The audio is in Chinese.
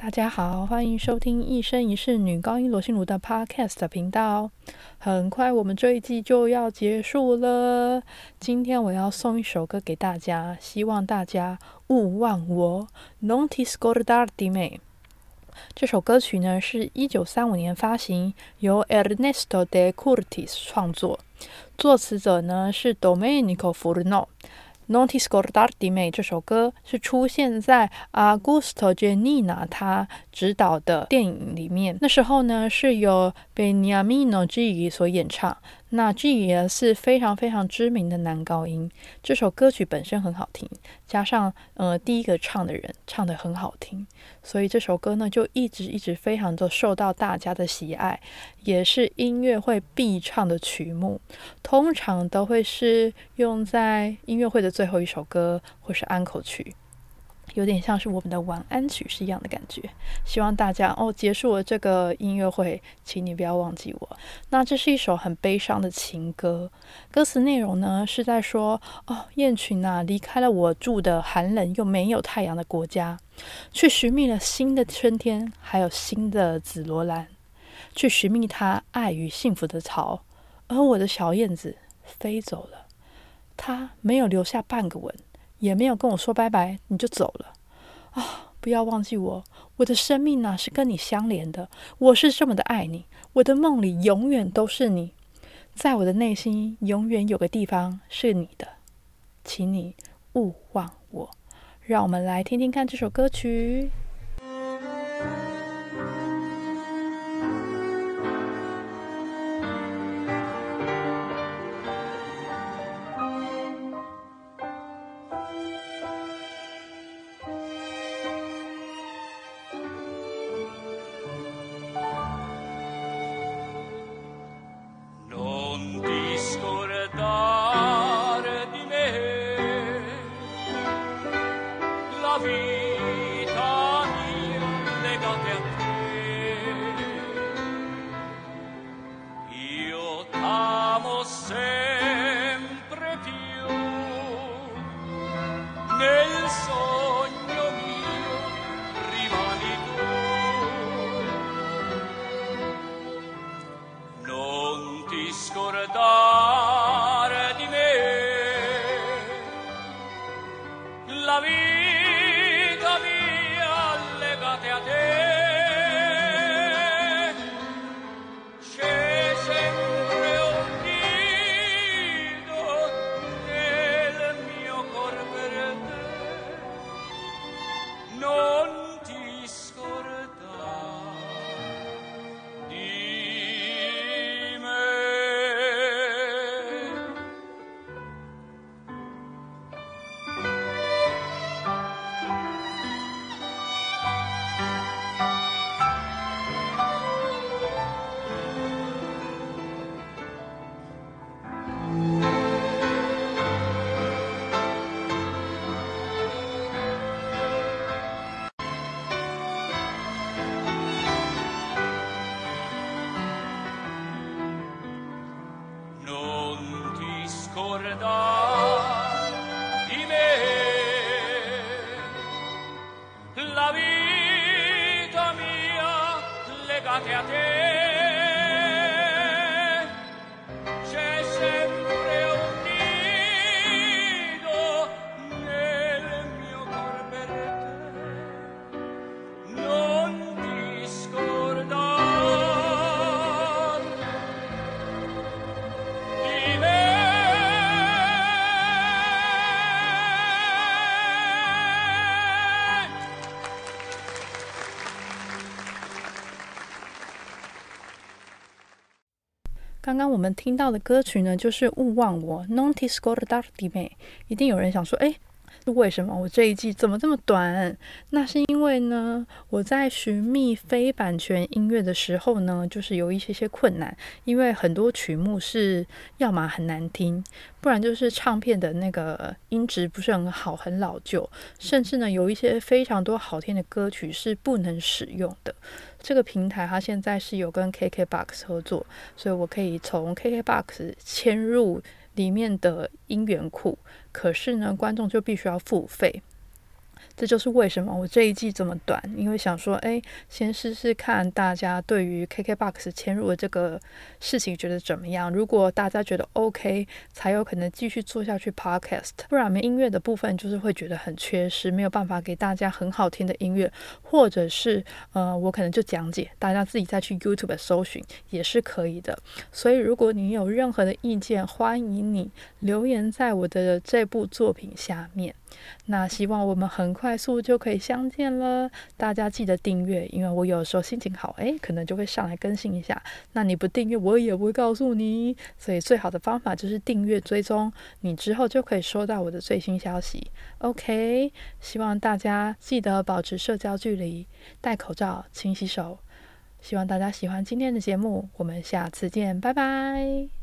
大家好，欢迎收听一生一世女高音罗心如的 Podcast 频道。很快我们这一季就要结束了，今天我要送一首歌给大家，希望大家勿忘我。Non ti scordar di me。这首歌曲呢是一九三五年发行，由 Ernesto de Curtis 创作，作词者呢是 Domenico Furno。Non ti scordar di me 这首歌是出现在 Augusto Genina 他执导的电影里面。那时候呢是由 Beniamino G 所演唱。那 G 也是非常非常知名的男高音。这首歌曲本身很好听，加上呃第一个唱的人唱得很好听，所以这首歌呢就一直一直非常的受到大家的喜爱，也是音乐会必唱的曲目。通常都会是用在音乐会的最后一首歌，或是安口曲。有点像是我们的晚安曲是一样的感觉。希望大家哦，结束了这个音乐会，请你不要忘记我。那这是一首很悲伤的情歌，歌词内容呢是在说哦，雁群啊离开了我住的寒冷又没有太阳的国家，去寻觅了新的春天，还有新的紫罗兰，去寻觅它爱与幸福的巢。而我的小燕子飞走了，它没有留下半个吻。也没有跟我说拜拜，你就走了啊！不要忘记我，我的生命呢是跟你相连的，我是这么的爱你，我的梦里永远都是你，在我的内心永远有个地方是你的，请你勿忘我。让我们来听听看这首歌曲。ricordar la vita mia legata a te 刚刚我们听到的歌曲呢，就是《勿忘我》（Non ti scordar di me）。一定有人想说：“哎，是为什么我这一季怎么这么短？”那是因为呢，我在寻觅非版权音乐的时候呢，就是有一些些困难，因为很多曲目是要么很难听，不然就是唱片的那个音质不是很好，很老旧，甚至呢，有一些非常多好听的歌曲是不能使用的。这个平台它现在是有跟 KKBOX 合作，所以我可以从 KKBOX 嵌入里面的音源库。可是呢，观众就必须要付费。这就是为什么我这一季这么短，因为想说，哎，先试试看大家对于 KKBOX 迁入的这个事情觉得怎么样。如果大家觉得 OK，才有可能继续做下去 Podcast。不然，没音乐的部分就是会觉得很缺失，没有办法给大家很好听的音乐，或者是呃，我可能就讲解，大家自己再去 YouTube 搜寻也是可以的。所以，如果你有任何的意见，欢迎你留言在我的这部作品下面。那希望我们很快快速就可以相见了。大家记得订阅，因为我有时候心情好，诶，可能就会上来更新一下。那你不订阅，我也不会告诉你。所以最好的方法就是订阅追踪，你之后就可以收到我的最新消息。OK，希望大家记得保持社交距离，戴口罩，勤洗手。希望大家喜欢今天的节目，我们下次见，拜拜。